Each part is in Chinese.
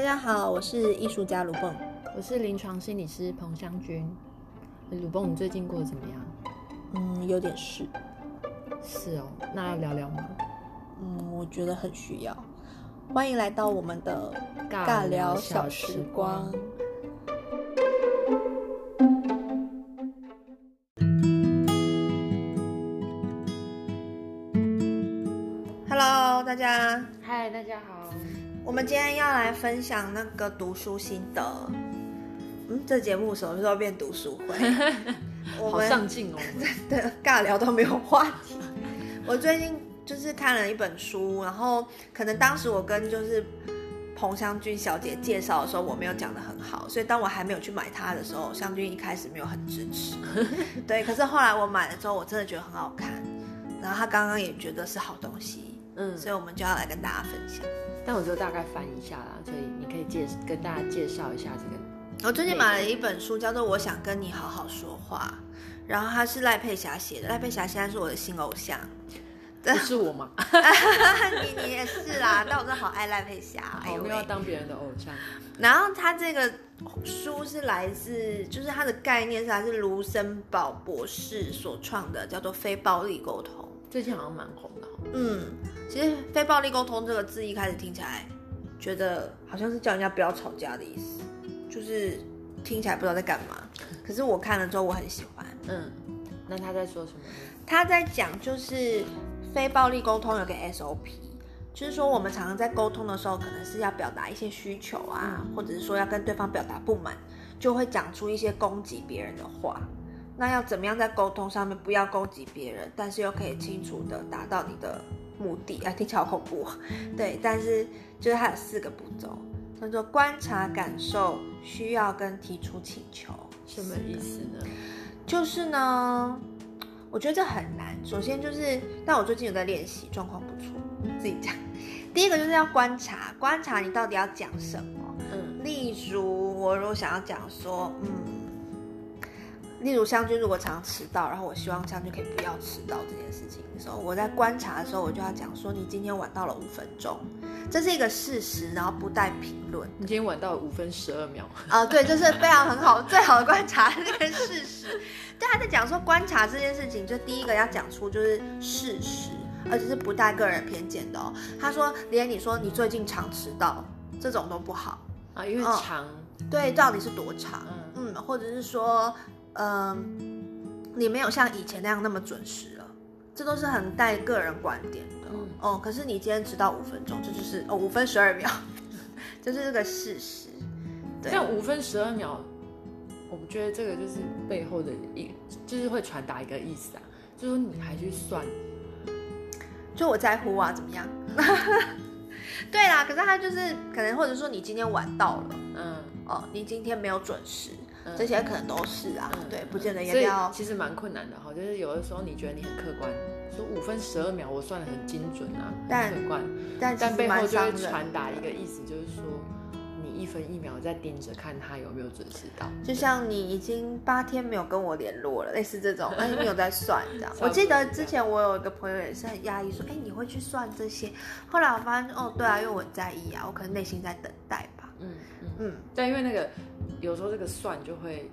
大家好，我是艺术家卢蹦。我是临床心理师彭湘君。鲁蹦，你最近过得怎么样？嗯，有点事。是哦，那要聊聊吗？嗯，我觉得很需要。欢迎来到我们的尬聊小小时时光光。Hello，大家，嗨，大家好。我们今天要来分享那个读书心得。嗯，这节目什么时候变读书会？我好们上进哦！的尬聊都没有话题。我最近就是看了一本书，然后可能当时我跟就是彭湘君小姐介绍的时候，我没有讲的很好，所以当我还没有去买它的时候，湘君一开始没有很支持。对，可是后来我买了之后，我真的觉得很好看，然后他刚刚也觉得是好东西，嗯，所以我们就要来跟大家分享。但我就大概翻一下啦，所以你可以介跟大家介绍一下这个。我最近买了一本书，叫做《我想跟你好好说话》，然后它是赖佩霞写的。赖佩霞现在是我的新偶像，不是我吗？你 你也是啦，但我真的好爱赖佩霞，哎我们要！当别人的偶像。然后他这个书是来自，就是它的概念是来自卢森堡博士所创的，叫做非暴力沟通。最近好像蛮红的哦。嗯，其实非暴力沟通这个字一开始听起来，觉得好像是叫人家不要吵架的意思，就是听起来不知道在干嘛。可是我看了之后，我很喜欢。嗯，那他在说什么？他在讲就是非暴力沟通有个 SOP，就是说我们常常在沟通的时候，可能是要表达一些需求啊，或者是说要跟对方表达不满，就会讲出一些攻击别人的话。那要怎么样在沟通上面不要攻击别人，但是又可以清楚的达到你的目的？啊，听起来好恐怖、哦。对，但是就是它有四个步骤，叫做观察、感受、需要跟提出请求。什么意思呢？就是呢，我觉得这很难。首先就是，但我最近有在练习，状况不错，自己讲。第一个就是要观察，观察你到底要讲什么。嗯例如，我如果想要讲说，嗯，例如湘君如果常迟到，然后我希望湘君可以不要迟到这件事情的时候，我在观察的时候，我就要讲说，你今天晚到了五分钟，这是一个事实，然后不带评论。你今天晚到了五分十二秒。啊、对，这是非常很好、最好的观察这个事实。对，他在讲说观察这件事情，就第一个要讲出就是事实，而且是不带个人偏见的哦。他说，连你说你最近常迟到这种都不好，啊，因为嗯长，对，到底是多长？嗯嗯，或者是说，嗯、你没有像以前那样那么准时了，这都是很带个人观点的。嗯哦，可是你今天迟到五分钟，这就是哦五分十二秒，就是这个事实。对，但五分十二秒，我觉得这个就是背后的一，就是会传达一个意思啊，就是说你还去算，就我在乎啊，怎么样？对啦，可是他就是可能，或者说你今天晚到了，嗯，哦，你今天没有准时，嗯这些可能都是啊，嗯对，不见得也要，其实蛮困难的哈，就是有的时候你觉得你很客观，说五分十二秒我算的很精准啊，但很客观，但但背后就会蛮伤人传达一个意思，就是说你一分一秒在盯着看他有没有准时到。就像你已经八天没有跟我联络了，类似这种，哎，你有在算 这样。我记得之前我有一个朋友也是很压抑，说，哎，你会去算这些？后来我发现，哦，对啊，因为我很在意啊，我可能内心在等待吧。嗯嗯，嗯，但因为那个有时候这个算就会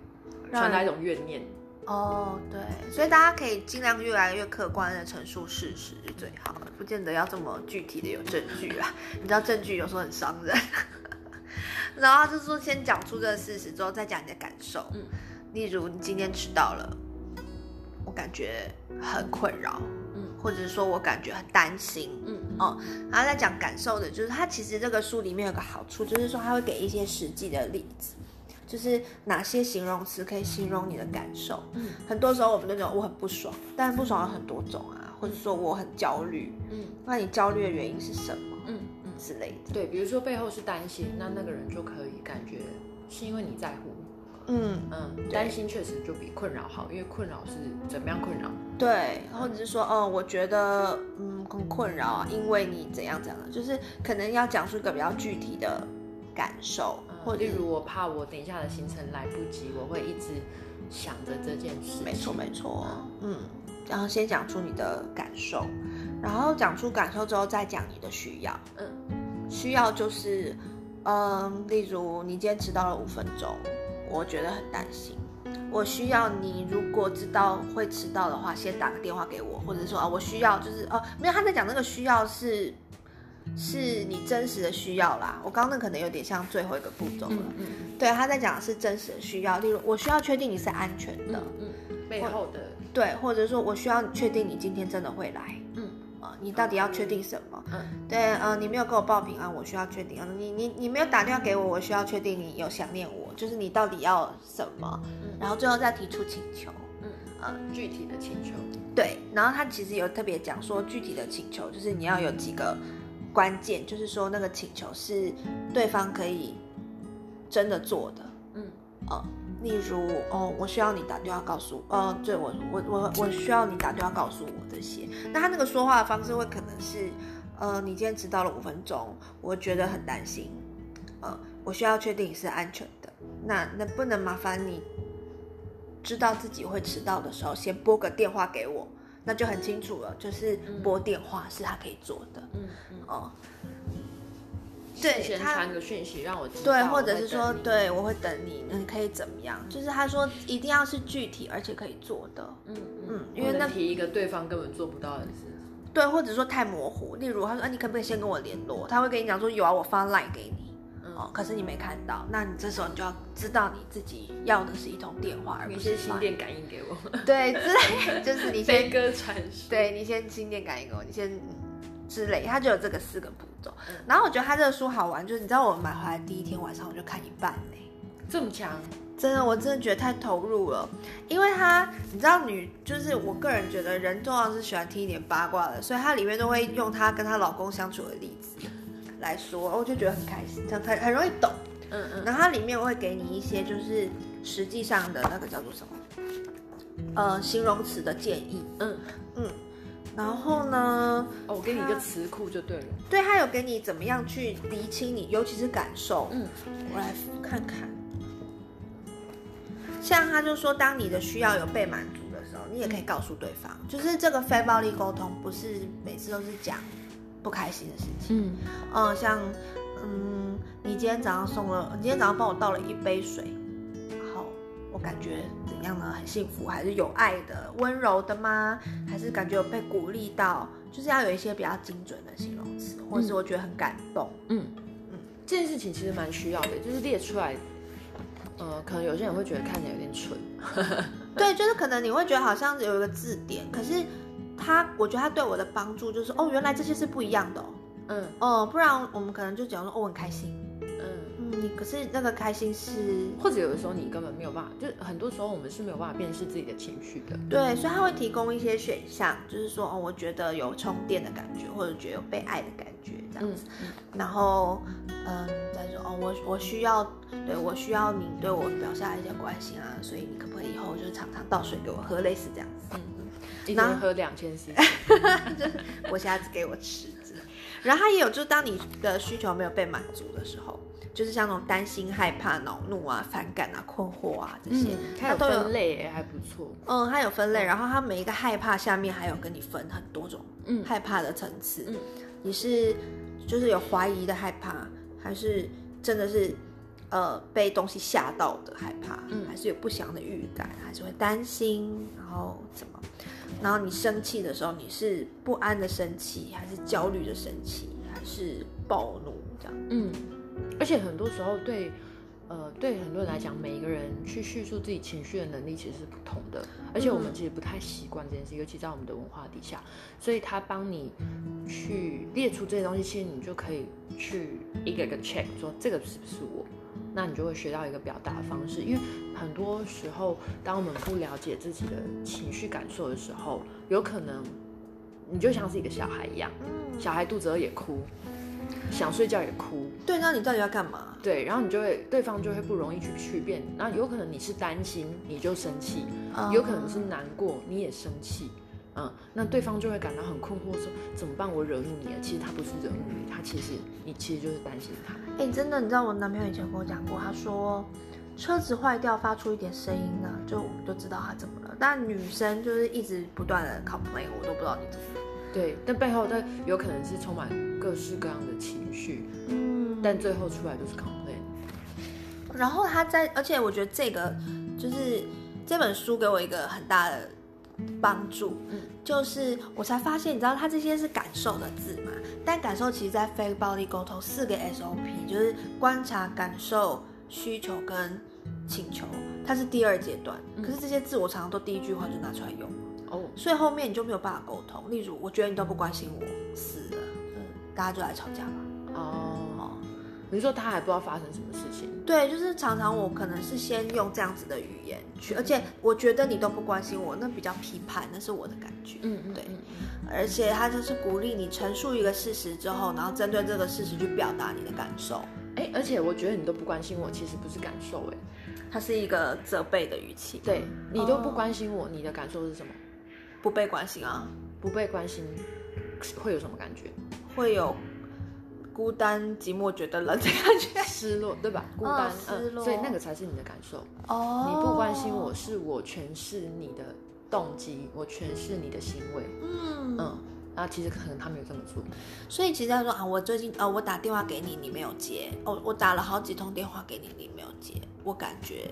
传达一种怨念，哦，对，所以大家可以尽量越来越客观的陈述事实是最好的，不见得要这么具体的有证据啊。你知道证据有时候很伤人。然后就是说，先讲出这个事实之后，再讲你的感受。嗯例如你今天迟到了，我感觉很困扰，嗯或者是说我感觉很担心。嗯哦，然后在讲感受的，就是他其实这个书里面有个好处，就是说他会给一些实际的例子，就是哪些形容词可以形容你的感受。嗯很多时候我们那种我很不爽，但不爽有很多种啊，或者说我很焦虑，嗯那你焦虑的原因是什么嗯嗯，之类的？对，比如说背后是担心，那那个人就可以感觉是因为你在乎，嗯，嗯，担心确实就比困扰好，因为困扰是怎么样困扰？对，或者是说，哦，我觉得嗯很困扰啊，因为你怎样怎样的，就是可能要讲出一个比较具体的感受，或者或例如我怕我等一下的行程来不及，我会一直想着这件事。没错没错，嗯，然后先讲出你的感受，然后讲出感受之后再讲你的需要。嗯需要就是，嗯，例如你今天迟到了五分钟，我觉得很担心。我需要你，如果知道会迟到的话，先打个电话给我，或者说啊，我需要就是哦，没有他在讲那个需要是是你真实的需要啦。我刚刚那可能有点像最后一个步骤了。嗯嗯对，他在讲的是真实的需要，例如我需要确定你是安全的，嗯嗯，背后的对，或者说我需要确定你今天真的会来。嗯啊、你到底要确定什么？嗯对，呃，你没有给我报平安，我需要确定。呃你你你没有打电话给我，我需要确定你有想念我，就是你到底要什么，嗯然后最后再提出请求。嗯嗯，具体的请求。对，然后他其实有特别讲说，具体的请求就是你要有几个关键，就是说那个请求是对方可以真的做的。嗯呃，例如哦，我需要你打电话告诉，呃，对我我我我需要你打电话告诉我这些。那他那个说话的方式会可能是，呃，你今天迟到了五分钟，我觉得很担心，呃，我需要确定你是安全的。那能不能麻烦你知道自己会迟到的时候，先拨个电话给我，那就很清楚了，就是拨电话是他可以做的，嗯嗯，哦、对他先传个讯息让我知道。对，或者是说，对我会等你，你可以怎么样？就是他说一定要是具体而且可以做的，嗯嗯因为那提一个对方根本做不到的事。对，或者说太模糊。例如他说，啊，你可不可以先跟我联络？他会跟你讲说，有啊，我发 line 给你，嗯哦，可是你没看到，那你这时候你就要知道你自己要的是一通电话，而不是你先心电感应给我，对之类，就是你先飞鸽传书。对你先心电感应给我，你先嗯之类，他就有这个四个步骤。嗯然后我觉得他这个书好玩，就是你知道我买回来第一天晚上我就看一半嘞。这么强，真的，我真的觉得太投入了，因为他，你知道女，就是我个人觉得人重要是喜欢听一点八卦的，所以它里面都会用她跟她老公相处的例子来说，我就觉得很开心，这样很很容易懂。嗯嗯然后它里面会给你一些就是实际上的那个叫做什么，呃，形容词的建议，嗯，嗯，然后呢，哦，我给你一个词库就对了。对它有给你怎么样去厘清你，尤其是感受，嗯我来看看。像他就说，当你的需要有被满足的时候，你也可以告诉对方，就是这个非暴力沟通，不是每次都是讲不开心的事情。嗯嗯，像嗯，你今天早上送了，你今天早上帮我倒了一杯水，然后我感觉怎样呢？很幸福，还是有爱的、温柔的吗？还是感觉有被鼓励到？就是要有一些比较精准的形容词，或者是我觉得很感动。嗯嗯，这件事情其实蛮需要的，就是列出来。呃，可能有些人会觉得看起来有点蠢。对，就是可能你会觉得好像有一个字典，可是他，我觉得他对我的帮助就是，哦，原来这些是不一样的哦。嗯哦，不然我们可能就讲说，哦，我很开心。嗯，嗯，你可是那个开心是，或者有的时候你根本没有办法，就是很多时候我们是没有办法辨识自己的情绪的。对，所以他会提供一些选项，就是说，哦，我觉得有充电的感觉，或者觉得有被爱的感觉这样嗯子。然后，嗯，再说，哦，我我需要，对我需要你对我表下一些关心啊，所以你可不可以以后就是常常倒水给我喝，类似这样子。嗯，一天喝两千 CC。我下次给我吃。然后他也有，就是当你的需求没有被满足的时候，就是像那种担心、害怕、恼怒啊、反感啊、困惑啊这些，它有分类耶，还不错。嗯，它有分类，然后它每一个害怕下面还有跟你分很多种嗯害怕的层次。嗯你是就是有怀疑的害怕，还是真的是呃被东西吓到的害怕，嗯还是有不祥的预感，还是会担心，然后怎么？然后你生气的时候，你是不安的生气，还是焦虑的生气，还是暴怒这样？嗯，而且很多时候对，呃，对很多人来讲，每一个人去叙述自己情绪的能力其实是不同的，而且我们其实不太习惯这件事，尤其在我们的文化底下，所以他帮你去列出这些东西，其实你就可以去一个一个 check，说这个是不是我。那你就会学到一个表达方式，因为很多时候，当我们不了解自己的情绪感受的时候，有可能你就像是一个小孩一样，嗯，小孩肚子饿也哭，想睡觉也哭，对，那你到底要干嘛？对，然后你就会对方就会不容易去区辨，那有可能你是担心你就生气，嗯有可能是难过你也生气，嗯，那对方就会感到很困惑，说怎么办？我惹怒你了，其实他不是惹怒你，他其实你其实就是担心他。哎、真的，你知道我男朋友以前跟我讲过，他说车子坏掉发出一点声音呢、就我们就知道他怎么了。但女生就是一直不断的 complain，我都不知道你怎么了。对，但背后它有可能是充满各式各样的情绪，嗯，但最后出来就是 complain。然后他在，而且我觉得这个就是这本书给我一个很大的帮助，嗯就是我才发现，你知道它这些是感受的字嘛？但感受其实在非暴力沟通四个 SOP，就是观察、感受、需求跟请求，它是第二阶段。可是这些字我常常都第一句话就拿出来用，哦，所以后面你就没有办法沟通。例如，我觉得你都不关心我，死了，嗯，大家就来吵架吧。哦，哦，你说他还不知道发生什么事情，对，就是常常我可能是先用这样子的语言去，而且我觉得你都不关心我，那比较批判，那是我的感觉。嗯嗯，对嗯而且他就是鼓励你陈述一个事实之后，然后针对这个事实去表达你的感受。哎，而且我觉得你都不关心我，其实不是感受，哎，它是一个责备的语气，对你都不关心我，你的感受是什么？不被关心啊，不被关心会有什么感觉？会有孤单、寂寞、觉得冷的感觉。失落，对吧？孤单，失落所以那个才是你的感受。哦你不关心我，，是我诠释你的动机，我诠释你的行为。嗯嗯，那其实可能他没有这么做。所以其实他说啊，我最近呃，我打电话给你，你没有接，哦，我打了好几通电话给你，你没有接，我感觉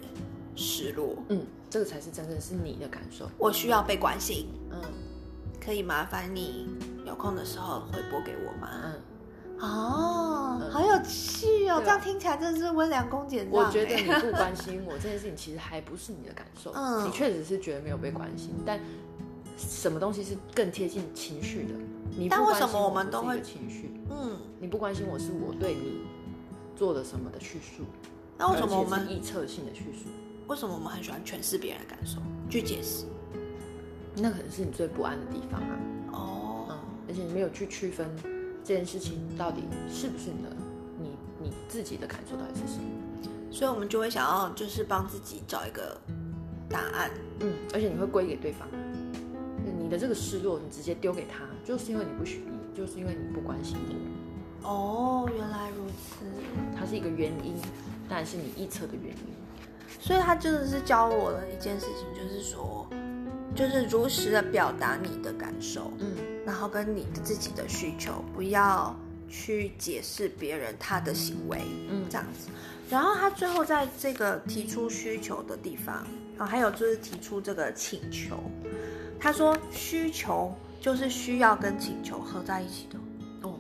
失落，嗯，这个才是真正是你的感受。我需要被关心，嗯可以麻烦你有空的时候回拨给我吗？嗯，哦，嗯好有趣哦，这样听起来真的是温良恭俭让我觉得哎你不 关心我这件事情，其实还不是你的感受。嗯你确实是觉得没有被关心，但什么东西是更贴近情绪的？你不但为什么关心我们都会情绪？嗯，你不关心我是我对你做了什么的叙述，那为什么我们而且是臆测性的叙述？为什么我们很喜欢诠释别人的感受，去解释？那可能是你最不安的地方啊。哦，嗯，而且你没有去区分这件事情到底是不是你的，你你自己的感受到底是什么？所以我们就会想要就是帮自己找一个答案。嗯，而且你会归给对方，你的这个失落，你直接丢给他，就是因为你不许你，就是因为你不关心我，哦，原来如此。它是一个原因，但是你臆测的原因。所以他真的是教我了一件事情，就是说，就是如实的表达你的感受，嗯然后跟你的自己的需求，不要去解释别人他的行为，嗯这样子。然后他最后在这个提出需求的地方，啊，还有就是提出这个请求，他说需求就是需要跟请求合在一起的，哦，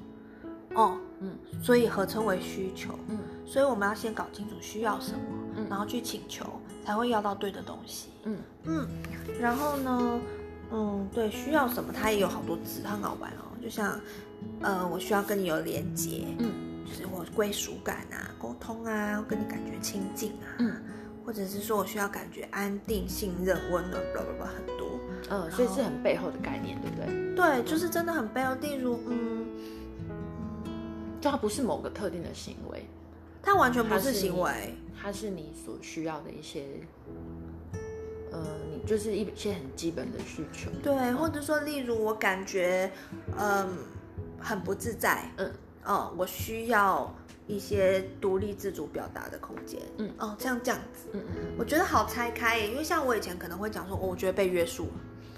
哦，嗯所以合称为需求。嗯所以我们要先搞清楚需要什么，嗯然后去请求，才会要到对的东西。嗯嗯，然后呢，嗯，对，需要什么，它也有好多字，它很好玩哦。就像，呃，我需要跟你有连接，嗯就是我归属感啊，沟通啊，跟你感觉亲近啊，嗯或者是说我需要感觉安定、信任、温暖，blah blah blah 很多。嗯，所以是很背后的概念，对不对？对，就是真的很背后。例如，嗯，就它不是某个特定的行为，它完全不是行为，它是你所需要的一些，呃，你就是一些很基本的需求。对，或者说，例如我感觉，嗯，很不自在，嗯哦，我需要一些独立自主表达的空间，嗯哦，这样这样子，嗯嗯我觉得好拆开耶，因为像我以前可能会讲说，哦，我觉得被约束，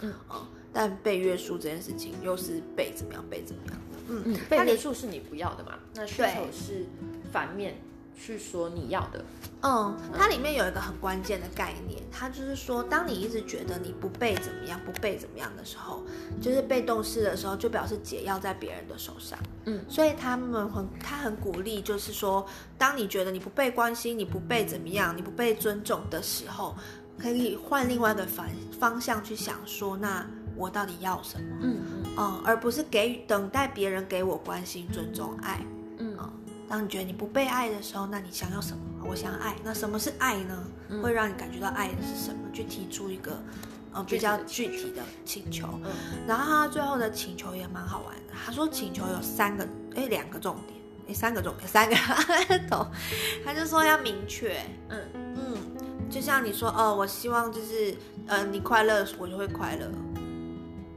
嗯哦，但被约束这件事情又是被怎么样被怎么样的，嗯嗯，被约束是你不要的嘛？那需求是反面去说你要的。嗯，它里面有一个很关键的概念，它就是说，当你一直觉得你不被怎么样、不被怎么样的时候，就是被动式的时候，就表示解药在别人的手上。嗯所以他们很，他很鼓励，就是说，当你觉得你不被关心、你不被怎么样、你不被尊重的时候，可以换另外一个方方向去想，说，那我到底要什么？嗯嗯嗯，而不是给予等待别人给我关心、尊重、爱。嗯当你觉得你不被爱的时候，那你想要什么？我想要爱。那什么是爱呢？嗯会让你感觉到爱的是什么？去提出一个呃比较具体的请求。嗯然后他最后的请求也蛮好玩的。他说请求有三个，哎，两个重点，哎，三个重点，三个 懂。他就说要明确，嗯嗯，就像你说，哦，我希望就是呃你快乐，我就会快乐，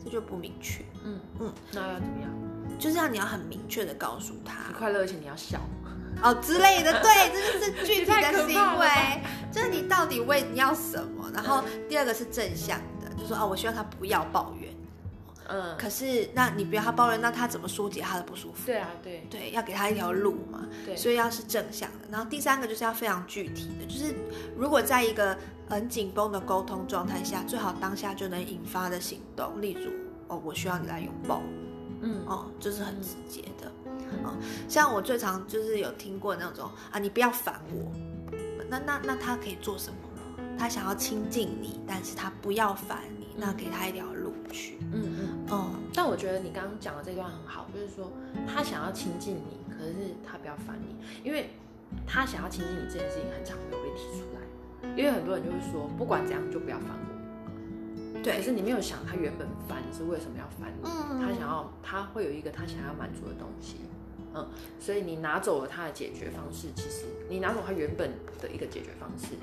这就不明确。嗯嗯嗯，那要怎么样？就是要你要很明确的告诉他你，快乐，而且你要笑。哦之类的，对，这就是具体的行为，就是你到底为你要什么。然后第二个是正向的，就说哦，我希望他不要抱怨，嗯，可是那你不要他抱怨，那他怎么疏解他的不舒服？对啊，对对，要给他一条路嘛。对，所以要是正向的。然后第三个就是要非常具体的，就是如果在一个很紧绷的沟通状态下，最好当下就能引发的行动，例如哦，我需要你来拥抱，嗯哦，就是很直接的。哦，像我最常就是有听过那种啊，你不要烦我，那那那他可以做什么呢？他想要亲近你，但是他不要烦你，那给他一条路去。嗯嗯。嗯，但我觉得你刚刚讲的这段很好，就是说他想要亲近你，可是他不要烦你，因为他想要亲近你这件事情很常没有被提出来，因为很多人就会说不管怎样就不要烦我，可，是你没有想他原本烦是为什么要烦你，嗯。他想要他会有一个他想要满足的东西，嗯，所以你拿走了他的解决方式，其实你拿走他原本的一个解决方式，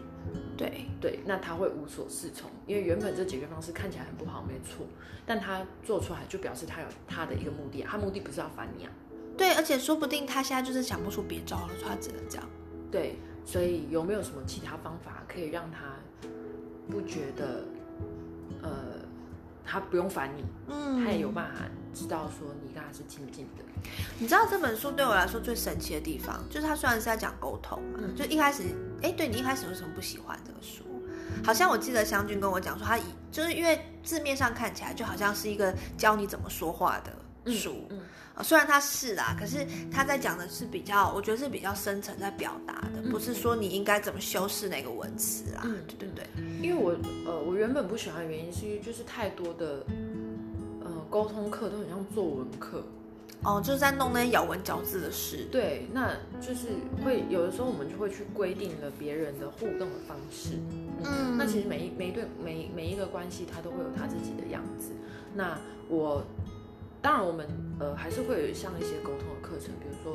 对，对，那他会无所适从，因为原本这解决方式看起来很不好，没错，但他做出来就表示他有他的一个目的啊，他目的不是要烦你啊，对，而且说不定他现在就是想不出别招了，所以他只能这样。对，所以有没有什么其他方法可以让他不觉得，呃，他不用烦你，嗯他也有办法知道说你跟他是亲近的，你知道这本书对我来说最神奇的地方，就是它虽然是在讲沟通嘛，嗯就一开始，哎，对你一开始为什么不喜欢这个书？好像我记得湘君跟我讲说，他以就是因为字面上看起来就好像是一个教你怎么说话的书，嗯啊虽然他是啦，可是他在讲的是比较，我觉得是比较深层在表达的，嗯不是说你应该怎么修饰那个文词啦，嗯对对？对，因为我呃，我原本不喜欢的原因是因为就是太多的呃沟通课都很像作文课，哦，就是在弄那些咬文嚼字的事，对，那就是会有的时候我们就会去规定了别人的互动的方式，嗯那其实每一每一对每每一个关系，它都会有它自己的样子。那我当然我们呃还是会有上一些沟通的课程，比如说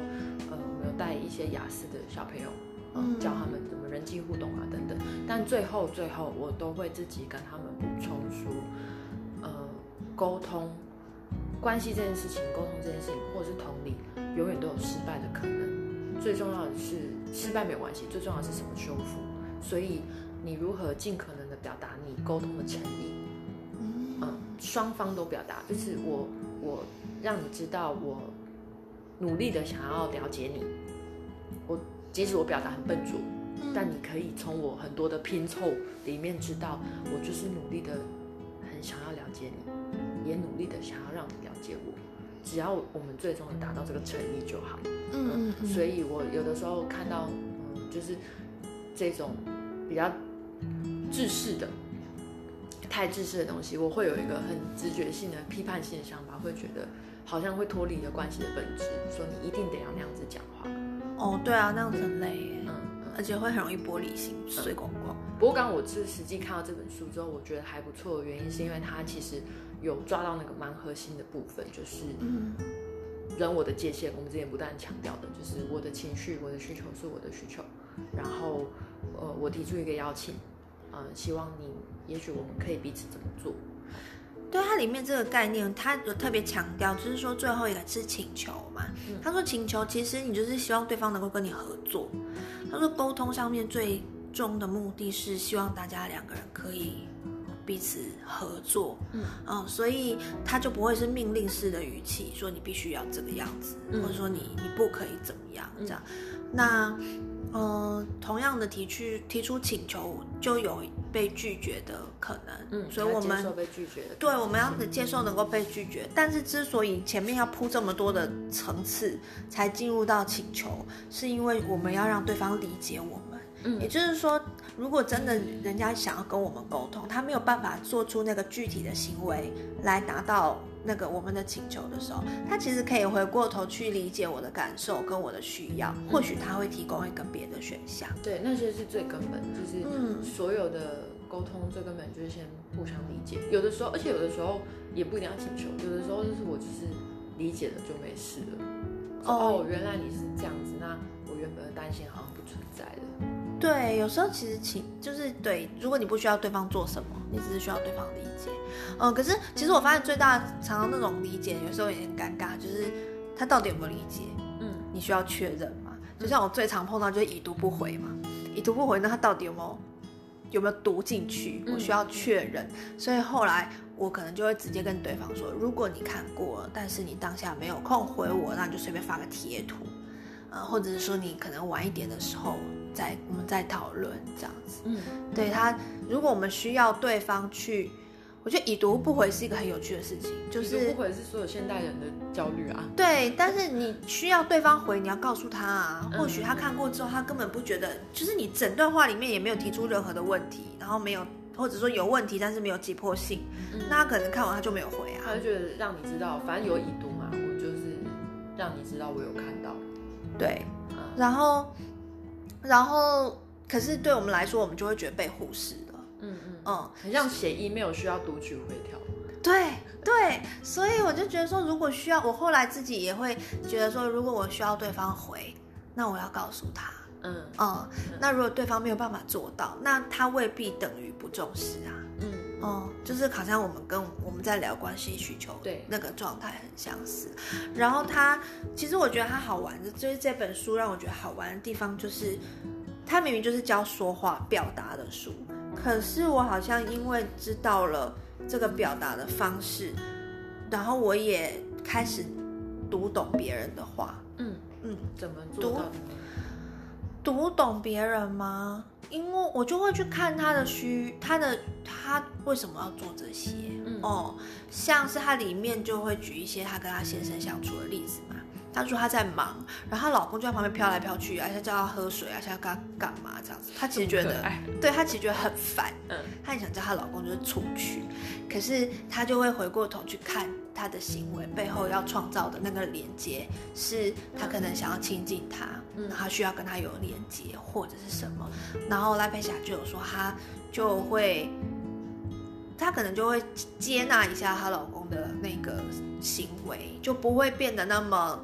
呃我们有带一些雅思的小朋友，嗯，嗯教他们怎么人际互动啊等等。但最后最后我都会自己跟他们补充说，呃，沟通关系这件事情，沟通这件事情，或者是同理，永远都有失败的可能。最重要的是失败没有关系，最重要的是什么修复。所以你如何尽可能的表达你沟通的诚意，嗯嗯，双方都表达，就是我我让你知道我努力的想要了解你，我即使我表达很笨拙，但你可以从我很多的拼凑里面知道，我就是努力的很想要了解你，也努力的想要让你了解我。只要我们最终达到这个诚意就好。嗯所以我有的时候看到，嗯，就是这种比较制式的、太自私的东西，我会有一个很直觉性的批判性的想法，会觉得好像会脱离了关系的本质，说你一定得要那样子讲话。哦，对啊，那样子很累耶，嗯嗯。而且会很容易玻璃心碎光光。不过刚刚我是实际看到这本书之后，我觉得还不错的原因，是因为它其实有抓到那个蛮核心的部分，就是嗯人我的界限。我们之前不断强调的，就是我的情绪、我的需求是我的需求。然后，呃，我提出一个邀请，嗯、希望你，也许我们可以彼此怎么做。对它里面这个概念，它有特别强调，就是说最后一个是请求嘛。他说请求其实你就是希望对方能够跟你合作。他说沟通上面最终的目的是希望大家两个人可以彼此合作。嗯所以他就不会是命令式的语气，说你必须要这个样子，嗯或者说你你不可以怎么样这样。那呃，同样的提出提出请求，就有被拒绝的可能。嗯，所以我们接受被拒绝的。对，我们要接受能够被拒绝，但是之所以前面要铺这么多的层次才进入到请求，是因为我们要让对方理解我们。嗯也就是说，如果真的人家想要跟我们沟通，他没有办法做出那个具体的行为来达到那个我们的请求的时候，他其实可以回过头去理解我的感受跟我的需要，或许他会提供一个别的选项。对，那些是最根本，就是嗯所有的沟通最根本就是先互相理解。有的时候，而且有的时候也不一定要请求，有的时候就是我就是理解了就没事了。哦哦，原来你是这样子，那我原本的担心好像不存在了。对，有时候其实请就是对，如果你不需要对方做什么，你只是需要对方理解。嗯，可是其实我发现最大常常那种理解，有时候有点尴尬，就是他到底有没有理解？嗯你需要确认嘛？就像我最常碰到就是已读不回嘛，已读不回，那他到底有没有有没有读进去？我需要确认。所以后来我可能就会直接跟对方说，如果你看过，但是你当下没有空回我，那你就随便发个贴图，呃，或者是说你可能晚一点的时候再我们再讨论这样子。嗯，对他，如果我们需要对方去，我觉得已读不回是一个很有趣的事情，就已是读不回是所有现代人的焦虑啊。对，但是你需要对方回，你要告诉他啊。嗯或许他看过之后，他根本不觉得，就是你整段话里面也没有提出任何的问题，然后没有，或者说有问题，但是没有急迫性，嗯那他可能看完他就没有回啊。他就觉得让你知道，反正有已读嘛，我就是让你知道我有看到。对，嗯然后，然后，可是对我们来说，我们就会觉得被忽视了。嗯嗯，嗯，很像写 email 需要读取回条。对对，所以我就觉得说，如果需要，我后来自己也会觉得说，如果我需要对方回，那我要告诉他。嗯嗯，那如果对方没有办法做到，那他未必等于不重视啊。嗯哦、就是好像我们跟我们在聊关系需求，对那个状态很相似。然后他，其实我觉得他好玩的，就是这本书让我觉得好玩的地方，就是他明明就是教说话表达的书，可是我好像因为知道了这个表达的方式，然后我也开始读懂别人的话。嗯，嗯，怎么做到的？读懂别人吗？因为我就会去看他的需，他的他为什么要做这些？嗯哦，像是他里面就会举一些他跟他先生相处的例子嘛。他说她在忙，然后她老公就在旁边飘来飘去啊，像叫他喝水啊，像叫他干嘛这样子。她其实觉得对她其实觉得很烦，嗯她很想叫她老公就是出去，可是她就会回过头去看她的行为背后要创造的那个连接，是她可能想要亲近他，嗯然后她需要跟他有连接或者是什么，然后赖佩霞就有说她就会，她可能就会接纳一下她老公的那个行为，就不会变得那么。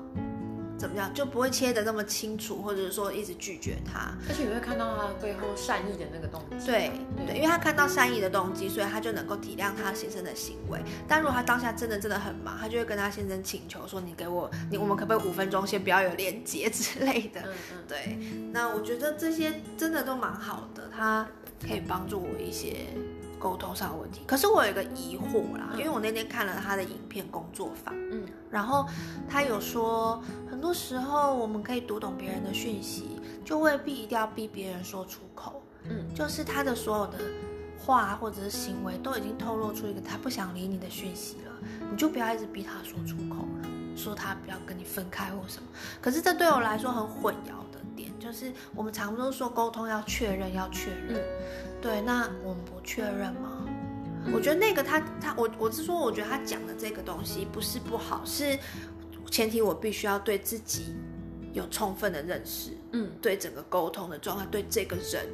怎么样就不会切得那么清楚，或者是说一直拒绝他，而且你会看到他背后善意的那个动机。对对，因为他看到善意的动机，所以他就能够体谅他先生的行为。但如果他当下真的真的很忙，他就会跟他先生请求说：“你给我，你我们可不可以五分钟先不要有连接之类的？”嗯嗯，对，那我觉得这些真的都蛮好的，他可以帮助我一些沟通上的问题。可是我有一个疑惑啦，因为我那天看了他的影片工作坊，嗯然后他有说，很多时候我们可以读懂别人的讯息，就未必一定要逼别人说出口。嗯就是他的所有的话或者是行为都已经透露出一个他不想理你的讯息了，你就不要一直逼他说出口了，说他不要跟你分开或什么。可是这对我来说很混淆就是我们常都说沟通要确认，要确认，对，那我们不确认吗？我觉得那个他他我我是说，我觉得他讲的这个东西不是不好，是前提我必须要对自己有充分的认识，嗯。对整个沟通的状态，对这个人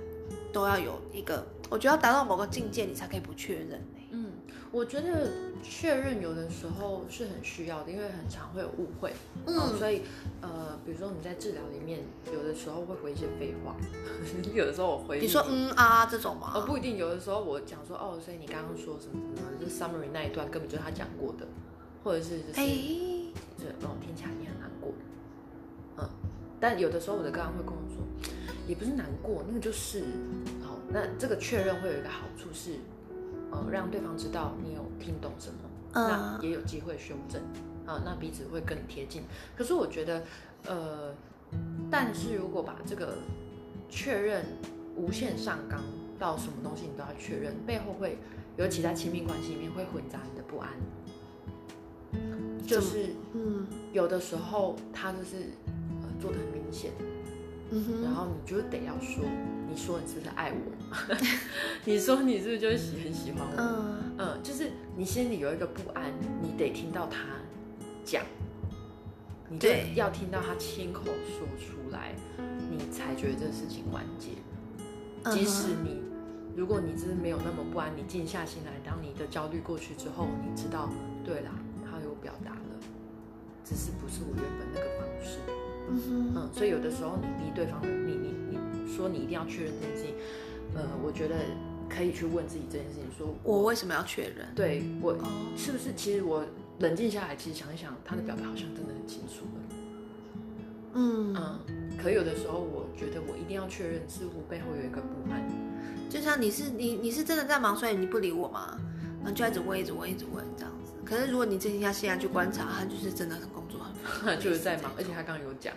都要有一个，我觉得要达到某个境界，你才可以不确认、欸、嗯，我觉得确认有的时候是很需要的，因为很常会有误会。嗯所以呃，比如说你在治疗里面，有的时候会回一些废话，有的时候我回你说嗯啊这种吗？呃，不一定，有的时候我讲说哦，所以你刚刚说什么什么，就 summary 那一段根本就是他讲过的，或者是就是、哎、就让我听起来你很难过，嗯，但有的时候我的个案会跟我说，也不是难过，那个就是好，那这个确认会有一个好处是，呃，让对方知道你有听懂什么，嗯。那也有机会修正，啊，那彼此会更贴近。可是我觉得，呃，但是如果把这个确认无限上纲到什么东西你都要确认，背后会，尤其在亲密关系里面会混杂你的不安，就是嗯。有的时候他就是呃做的很明显，嗯，然后你就得要说，你说你是不是爱我？你说你是不是就是喜很喜欢我？嗯嗯，就是你心里有一个不安，你得听到他讲，你就要听到他亲口说出来，你才觉得这事情完结。嗯即使你，如果你真的没有那么不安，你静下心来，当你的焦虑过去之后，你知道，对啦，他有表达了，只是不是我原本那个方式。嗯哼，嗯，所以有的时候你逼对方，你你你说你一定要确认这件事情，呃，我觉得可以去问自己这件事情，说我为什么要确认？对我哦是不是？其实我冷静下来，其实想一想，他的表达好像真的很清楚了。嗯，嗯，可有的时候我觉得我一定要确认，似乎背后有一个不安。就像你是你你是真的在忙，所以你不理我吗？然后就一直问，一直问，一直问这样子。可是如果你静下心来去观察，他就是真的很 就是在忙，而且他刚刚有讲，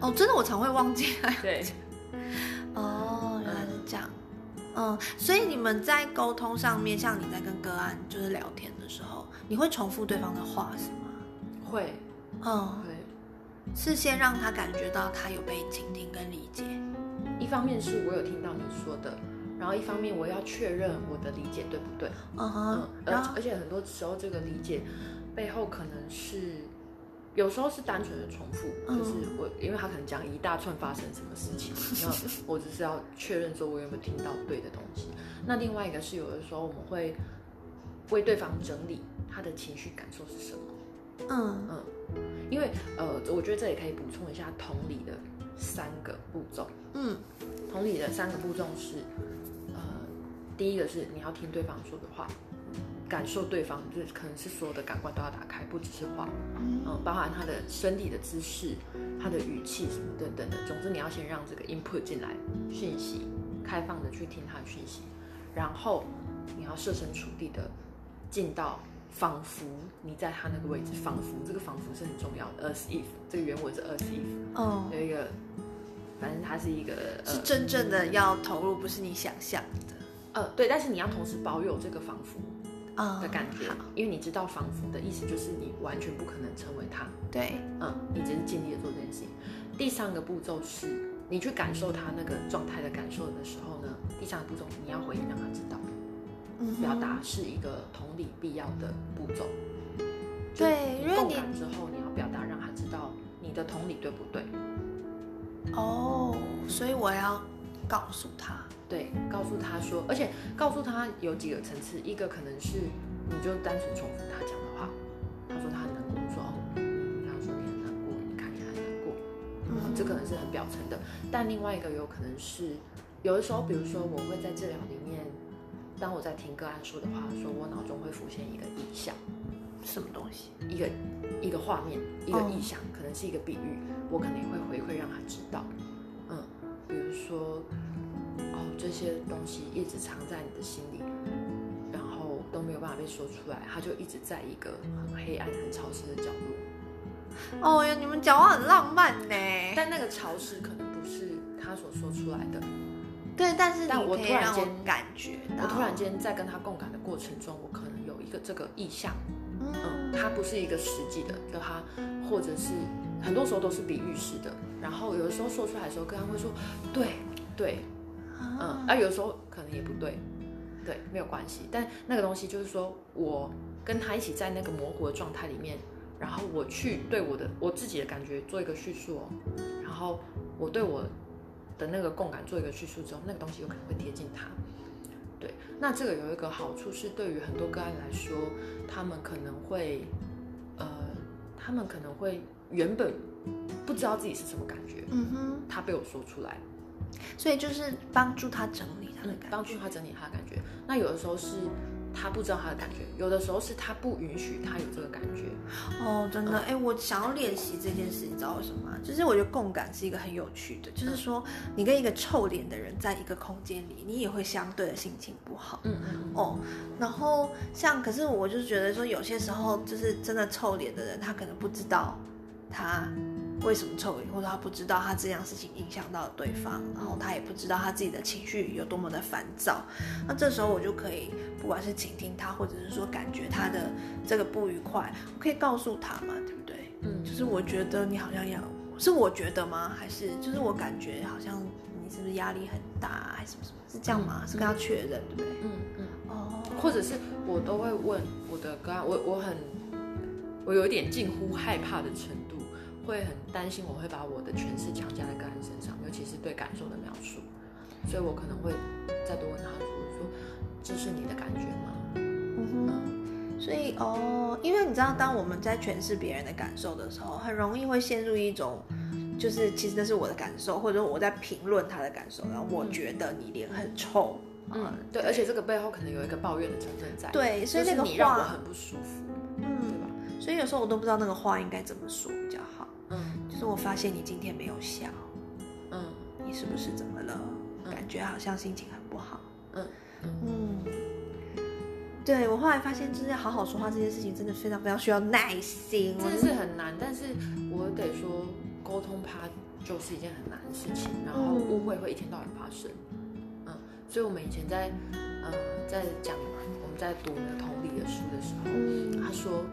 哦，真的我常会忘记。对，哦，原来是这样。嗯，所以你们在沟通上面，像你在跟个案就是聊天的时候，你会重复对方的话是吗？会，嗯，会。是先让他感觉到他有被倾听跟理解。一方面是我有听到你说的，然后一方面我要确认我的理解对不对。嗯哼，而而且很多时候这个理解背后可能是有时候是单纯的重复，就是我因为他可能讲一大串发生什么事情，那我只是要确认说我有没有听到对的东西。那另外一个是有的时候我们会为对方整理他的情绪感受是什么。嗯嗯，因为呃，我觉得这也可以补充一下同理的三个步骤。嗯，同理的三个步骤是，呃，第一个是你要听对方说的话，感受对方，就是可能是所有的感官都要打开，不只是话，嗯，包含他的身体的姿势、他的语气什么等等的。总之，你要先让这个 input 进来讯息，开放的去听他的讯息，然后你要设身处地的进到。仿佛你在他那个位置，仿佛这个仿佛是很重要的。as if 这个原文是 as if，哦，有一个，反正它是一个是真正的要投入，不是你想象的。呃，对，但是你要同时保有这个仿佛的感觉，因为你知道仿佛的意思就是你完全不可能成为他。对，嗯，你只是尽力的做这件事情。第三个步骤是你去感受他那个状态的感受的时候呢，第三个步骤你要回应让他知道。嗯表达是一个同理必要的步骤。对，因为你之后你要表达，让他知道你的同理对不对？哦，所以我要告诉他，对，告诉他说，而且告诉他有几个层次，一个可能是你就单纯重复他讲的话，他说他很难过，说哦，他说你很难过，你看你很难过，嗯，这可能是很表层的。但另外一个有可能是，有的时候，比如说我会在治疗里面。当我在听个案说的话说，我脑中会浮现一个意象，什么东西？一个一个画面，一个意象，可能是一个比喻，我可能也会回馈让他知道。嗯，比如说，哦，这些东西一直藏在你的心里，然后都没有办法被说出来，他就一直在一个很黑暗、很潮湿的角落。哦呀，你们讲话很浪漫呢，但那个潮湿可能不是他所说出来的。对，但是但我突然间感觉，我突然间在跟他共感的过程中，我可能有一个这个意象，嗯，它不是一个实际的，就他或者是很多时候都是比喻式的，然后有的时候说出来的时候，跟他会说，对对，嗯，啊，有时候可能也不对，对，没有关系，但那个东西就是说我跟他一起在那个模糊的状态里面，然后我去对我的我自己的感觉做一个叙述哦，然后我对我。的那个共感做一个叙述之后，那个东西有可能会贴近他。对，那这个有一个好处是，对于很多个案来说，他们可能会，呃，他们可能会原本不知道自己是什么感觉，嗯哼，他被我说出来，所以就是帮助他整理他的感觉，帮助他整理他的感觉。那有的时候是。他不知道他的感觉，有的时候是他不允许他有这个感觉。哦，真的，哎，我想要练习这件事，你知道为什么吗？就是我觉得共感是一个很有趣的，就是说你跟一个臭脸的人在一个空间里，你也会相对的心情不好。嗯嗯。哦，然后像，可是我就觉得说，有些时候就是真的臭脸的人，他可能不知道他。为什么臭脸，或者他不知道他这样事情影响到了对方，然后他也不知道他自己的情绪有多么的烦躁，那这时候我就可以，不管是倾听他，或者是说感觉他的这个不愉快，我可以告诉他嘛，对不对？嗯，就是我觉得你好像要，是我觉得吗？还是就是我感觉好像你是不是压力很大，还是什么什么？是这样吗？是跟他确认，对不对？嗯嗯。哦，或者是我都会问我的哥，我我很，我有一点近乎害怕的程度。会很担心，我会把我的诠释强加在个人身上，尤其是对感受的描述，所以我可能会再多问他，说：“这是你的感觉吗？”嗯哼，所以哦，因为你知道，当我们在诠释别人的感受的时候，很容易会陷入一种，就是其实那是我的感受，或者我在评论他的感受，然后我觉得你脸很臭，嗯，对，而且这个背后可能有一个抱怨的成分在，对，所以那个你让我很不舒服，嗯，对吧？所以有时候我都不知道那个话应该怎么说比较好。是我发现你今天没有笑，嗯，你是不是怎么了？感觉好像心情很不好。嗯嗯，对我后来发现，就是要好好说话这件事情，真的非常非常需要耐心。真的是很难，但是我得说，沟通怕就是一件很难的事情，然后误会会一天到晚发生。嗯，所以我们以前在呃在讲我们在读那个同理的书的时候，他说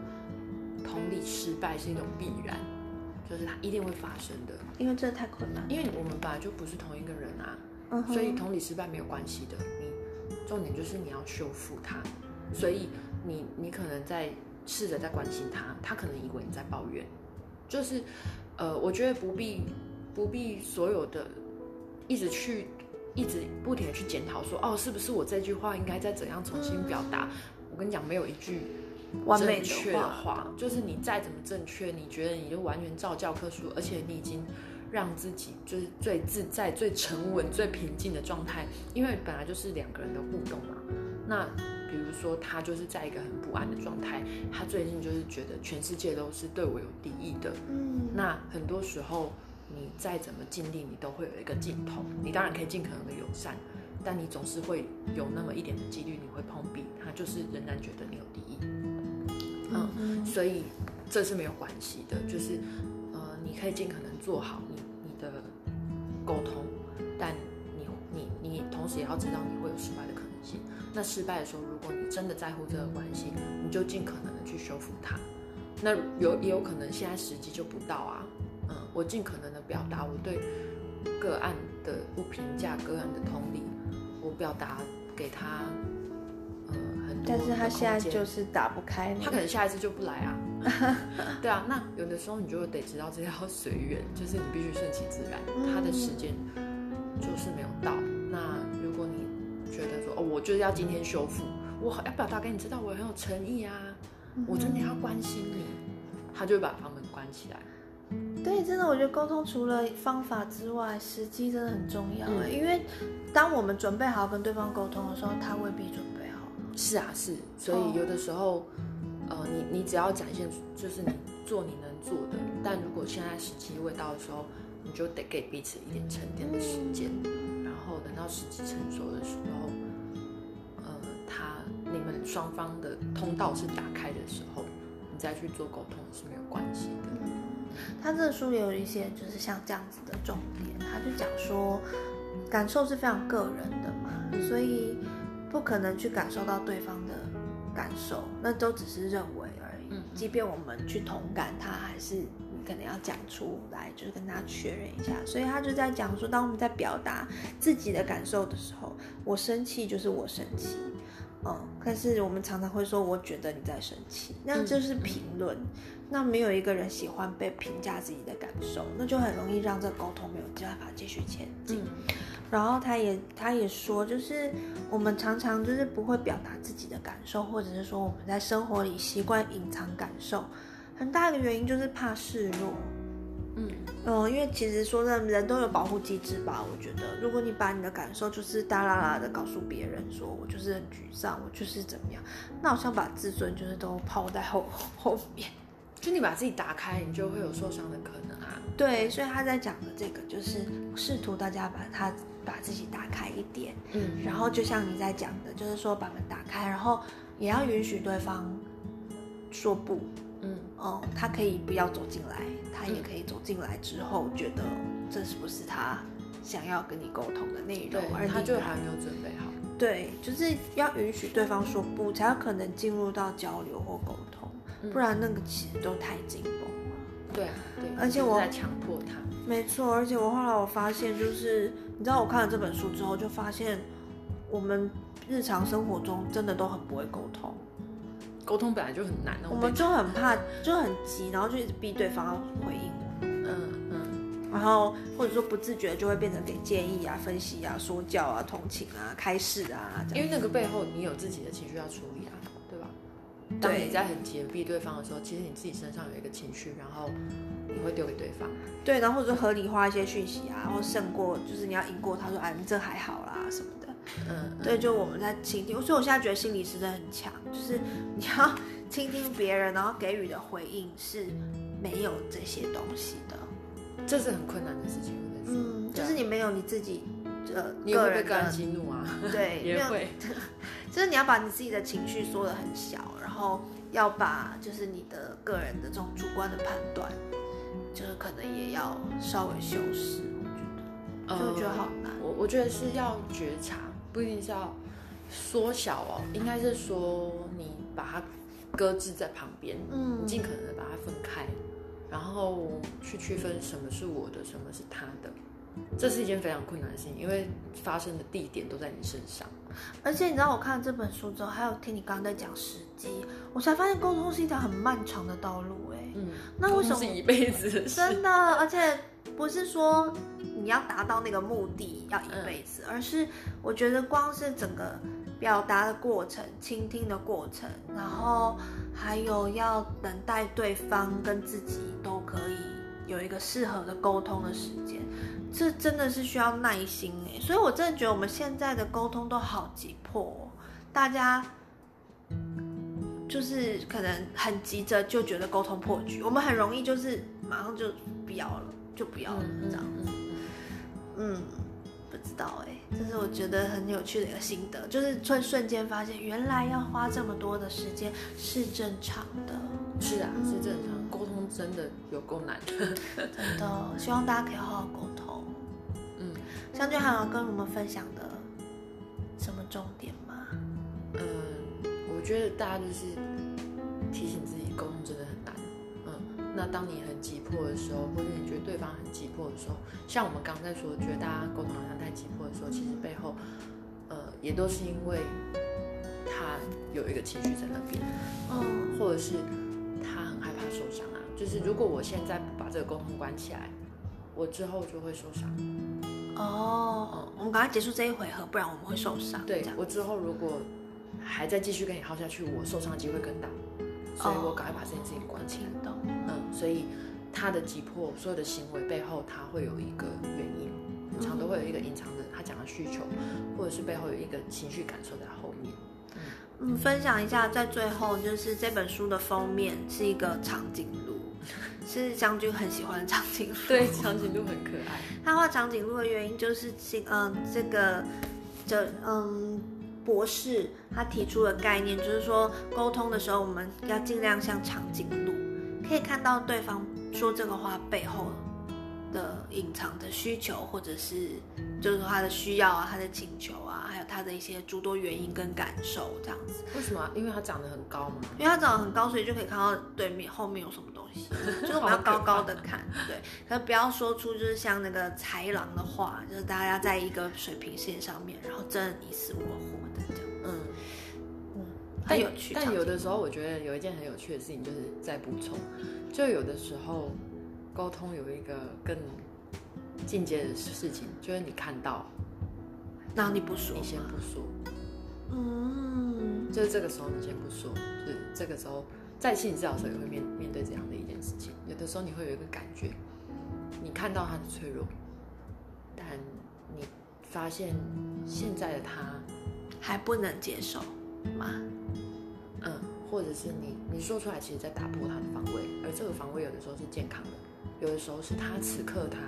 同理失败是一种必然，就是它一定会发生的，因为这太困难，因为我们本来就不是同一个人啊。所以同理失败没有关系的，你重点就是你要修复它。所以你你可能在试着在关心他，他可能以为你在抱怨。就是，呃，我觉得不必不必所有的一直去一直不停的去检讨说，哦，是不是我这句话应该再怎样重新表达？我跟你讲，没有一句正确的话，就是你再怎么正确，你觉得你就完全照教科书，而且你已经。让自己就是最自在、最沉稳、最平静的状态，因为本来就是两个人的互动嘛。那比如说他就是在一个很不安的状态，他最近就是觉得全世界都是对我有敌意的。嗯，那很多时候你再怎么尽力，你都会有一个尽头。你当然可以尽可能的友善，但你总是会有那么一点的几率你会碰壁，他就是仍然觉得你有敌意。嗯，所以这是没有关系的，就是呃，你可以尽可能做好你。的沟通，但你你你同时也要知道你会有失败的可能性。那失败的时候，如果你真的在乎这个关系，你就尽可能的去修复它。那有也有可能现在时机就不到啊。嗯，我尽可能的表达我对个案的不评价个案的同理，我表达给他。但是他现在就是打不开，他可能下一次就不来啊。对啊，那有的时候你就得知道这要随缘，就是你必须顺其自然，他的时间就是没有到。那如果你觉得说哦，我就是要今天修复，我要表达给你知道我很有诚意啊，我真的要关心你，他就会把房门关起来。对，真的，我觉得沟通除了方法之外，时机真的很重要。因为当我们准备好跟对方沟通的时候，他未必准备。是啊，是，所以有的时候，呃，你你只要展现就是你做你能做的，但如果现在时机未到的时候，你就得给彼此一点沉淀的时间，然后等到时机成熟的时候，呃，他你们双方的通道是打开的时候，你再去做沟通是没有关系的。他这个书也有一些就是像这样子的重点，他就讲说，感受是非常个人的嘛，所以。不可能去感受到对方的感受，那都只是认为而已。嗯，即便我们去同感，他还是你可能要讲出来，就是跟他确认一下。所以他就在讲说，当我们在表达自己的感受的时候，我生气就是我生气，嗯，但是我们常常会说，我觉得你在生气，那就是评论。那没有一个人喜欢被评价自己的感受，那就很容易让这沟通没有办法继续前进。然后他也他也说，就是我们常常就是不会表达自己的感受，或者是说我们在生活里习惯隐藏感受，很大的原因就是怕示弱。嗯嗯，因为其实说真的，人都有保护机制吧？我觉得，如果你把你的感受就是大啦啦的告诉别人，说我就是很沮丧，我就是怎么样，那好像把自尊就是都抛在后 后面。就你把自己打开，你就会有受伤的可能啊。对，所以他在讲的这个就是试图大家把他。把自己打开一点，嗯，然后就像你在讲的，就是说把门打开，然后也要允许对方说不，嗯，哦，他可以不要走进来，他也可以走进来之后觉得这是不是他想要跟你沟通的内容，而他就还没有准备好。对，就是要允许对方说不，才有可能进入到交流或沟通，不然那个其实都太紧绷了。对啊，对，而且我在强迫他。没错，而且我后来我发现就是。你知道我看了这本书之后，就发现我们日常生活中真的都很不会沟通。沟通本来就很难，我们就很怕，就很急，然后就一直逼对方要回应。嗯嗯。然后或者说不自觉就会变成给建议啊、分析啊、说教啊、同情啊、开示啊。因为那个背后你有自己的情绪要处理啊，对吧？当你在很急的逼对方的时候，其实你自己身上有一个情绪，然后。你会丢给对方，对，然后或者合理化一些讯息啊，然后胜过就是你要赢过他，说哎，你这还好啦什么的，嗯，对，就我们在倾听，所以我现在觉得心理师真的很强，就是你要倾听别人，然后给予的回应是没有这些东西的，这是很困难的事情，嗯，就是你没有你自己呃个人的激怒啊，对，也会，就是你要把你自己的情绪缩得很小，然后要把就是你的个人的这种主观的判断，就是可能也要稍微修饰。我觉得，就我觉得好难。我我觉得是要觉察，不一定是要缩小哦，应该是说你把它搁置在旁边，嗯你尽可能的把它分开，然后去区分什么是我的，什么是他的。这是一件非常困难的事情，因为发生的地点都在你身上。而且你知道，我看了这本书之后，还有听你刚刚在讲时机，我才发现沟通是一条很漫长的道路。哎，嗯，那为什么是一辈子？真的，而且不是说你要达到那个目的要一辈子，而是我觉得光是整个表达的过程、倾听的过程，然后还有要等待对方跟自己都可以有一个适合的沟通的时间，这真的是需要耐心哎。所以我真的觉得我们现在的沟通都好急迫、哦，大家。就是可能很急着就觉得沟通破局，我们很容易就是马上就不要了，就不要了这样子。嗯，不知道哎、这是我觉得很有趣的一个心得，就是瞬瞬间发现原来要花这么多的时间是正常的，是啊，是正常。沟通真的有够难的。真的。希望大家可以好好沟通。嗯香娟还有跟我们分享的什么重点吗？嗯，我觉得大家就是提醒自己，沟通真的那当你很急迫的时候，或者你觉得对方很急迫的时候，像我们刚刚在说，觉得大家沟通好像太急迫的时候，其实背后，呃，也都是因为他有一个情绪在那边，嗯或者是他很害怕受伤啊。就是如果我现在不把这个沟通关起来，我之后就会受伤。哦，我们赶快结束这一回合，不然我们会受伤。对我之后如果还在继续跟你耗下去，我受伤的机会更大，所以我赶快把这件事情关起来。所以他的急迫，所有的行为背后，他会有一个原因，很常都会有一个隐藏的他讲的需求，或者是背后有一个情绪感受在后面。嗯，分享一下，在最后就是这本书的封面是一个长颈鹿，是将军很喜欢的长颈鹿。对，长颈鹿很可爱。他画长颈鹿的原因就是，嗯，这个这嗯博士他提出的概念就是说，沟通的时候我们要尽量像长颈鹿，可以看到对方说这个话背后的隐藏的需求，或者是就是说他的需要啊，他的请求啊，还有他的一些诸多原因跟感受这样子。为什么啊？因为他长得很高嘛。因为他长得很高，所以就可以看到对面后面有什么东西，就是我们要高高的看，对，可是不要说出就是像那个豺狼的话，就是大家在一个水平线上面，然后真的你死我活很有趣。但有的时候，我觉得有一件很有趣的事情，就是在补充，就有的时候沟通有一个更进阶的事情，就是你看到，然后你不说你，先不说，嗯，就是这个时候你先不说，就是这个时候在心理治疗时候也会面面对这样的一件事情。有的时候你会有一个感觉，你看到他的脆弱，但你发现现在的他，还不能接受吗？嗯，或者是你你说出来，其实在打破他的防卫，而这个防卫有的时候是健康的，有的时候是他此刻他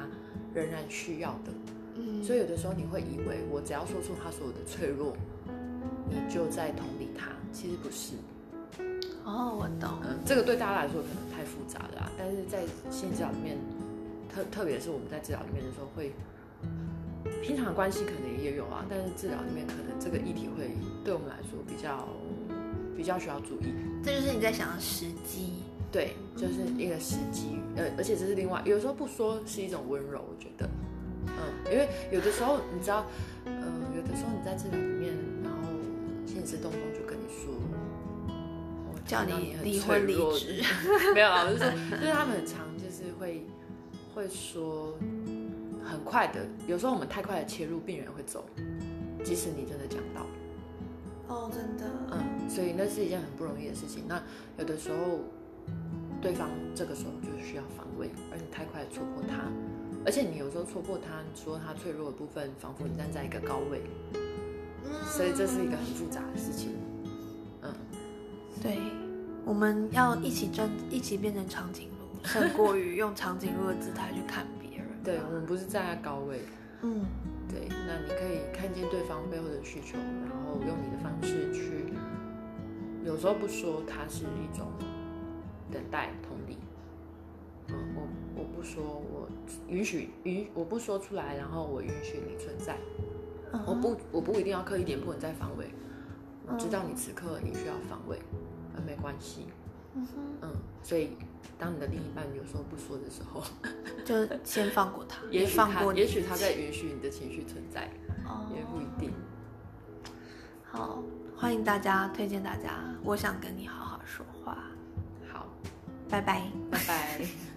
仍然需要的。嗯，所以有的时候你会以为我只要说出他所有的脆弱，你就在同理他，其实不是。哦，我懂，嗯，这个对大家来说可能太复杂了啊，但是在心理治疗里面，特特别是我们在治疗里面的时候会，平常的关系可能也有啊，但是治疗里面可能这个议题会对我们来说比较比较需要注意。这就是你在想的时机，对，就是一个时机，呃，而且这是另外，有时候不说是一种温柔，我觉得，嗯，因为有的时候你知道，嗯、有的时候你在治疗里面，然后心理师动不动就跟你说，我叫你离婚离职，没有啊，我是说，就是他们很常就是会会说很快的，有时候我们太快的切入，病人会走，即使你真的讲到，哦，真的，嗯，所以那是一件很不容易的事情。那有的时候，对方这个时候就需要防卫，而你太快地戳破他，而且你有时候戳破他，说他脆弱的部分，仿佛你站在一个高位，嗯所以这是一个很复杂的事情。嗯，对，我们要一起争，一起变成长颈鹿，胜过于用长颈鹿的姿态去看别人。对，我们不是站在高位，嗯，对，那你可以看见对方背后的需求，然后用你的方式去，有时候不说，它是一种等待同理。嗯，我我不说，我允许允我不说出来，然后我允许你存在。嗯我不我不一定要刻意点破你在防卫，我知道你此刻你需要防卫，呃没关系。嗯哼，嗯，所以当你的另一半有时候不说的时候，就先放过他，也许他放过也许他在允许你的情绪存在，哦也不一定。好，欢迎大家推荐大家，我想跟你好好说话，好，拜拜。拜拜。